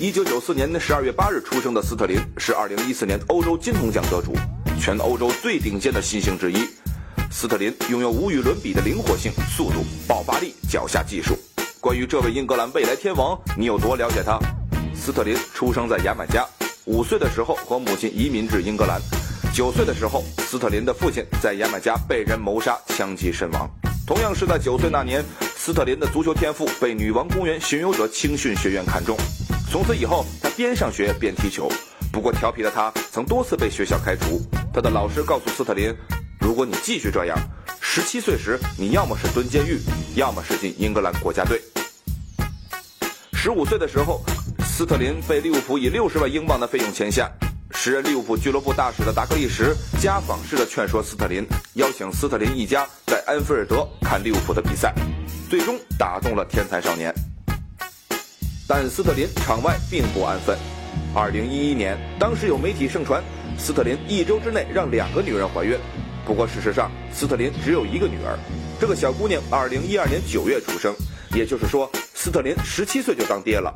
一九九四年的十二月八日出生的斯特林是二零一四年欧洲金童奖得主，全欧洲最顶尖的新星之一。斯特林拥有无与伦比的灵活性、速度、爆发力、脚下技术。关于这位英格兰未来天王，你有多了解他？斯特林出生在牙买加，五岁的时候和母亲移民至英格兰。九岁的时候，斯特林的父亲在牙买加被人谋杀、枪击身亡。同样是在九岁那年，斯特林的足球天赋被女王公园巡游者青训学院看中。从此以后，他边上学边踢球。不过调皮的他曾多次被学校开除。他的老师告诉斯特林，如果你继续这样，十七岁时你要么是蹲监狱，要么是进英格兰国家队。十五岁的时候，斯特林被利物浦以六十万英镑的费用签下。时任利物浦俱乐部大使的达克利什家访式的劝说斯特林，邀请斯特林一家在安菲尔德看利物浦的比赛，最终打动了天才少年。但斯特林场外并不安分。二零一一年，当时有媒体盛传，斯特林一周之内让两个女人怀孕。不过事实上，斯特林只有一个女儿。这个小姑娘二零一二年九月出生，也就是说，斯特林十七岁就当爹了。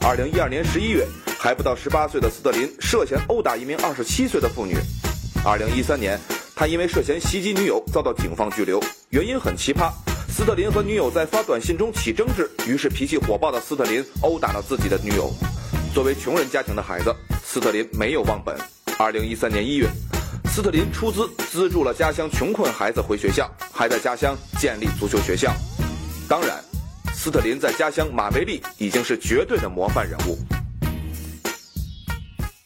二零一二年十一月。还不到十八岁的斯特林涉嫌殴打一名二十七岁的妇女。二零一三年，他因为涉嫌袭击女友遭到警方拘留，原因很奇葩。斯特林和女友在发短信中起争执，于是脾气火爆的斯特林殴打了自己的女友。作为穷人家庭的孩子，斯特林没有忘本。二零一三年一月，斯特林出资资助了家乡穷困孩子回学校，还在家乡建立足球学校。当然，斯特林在家乡马梅利已经是绝对的模范人物。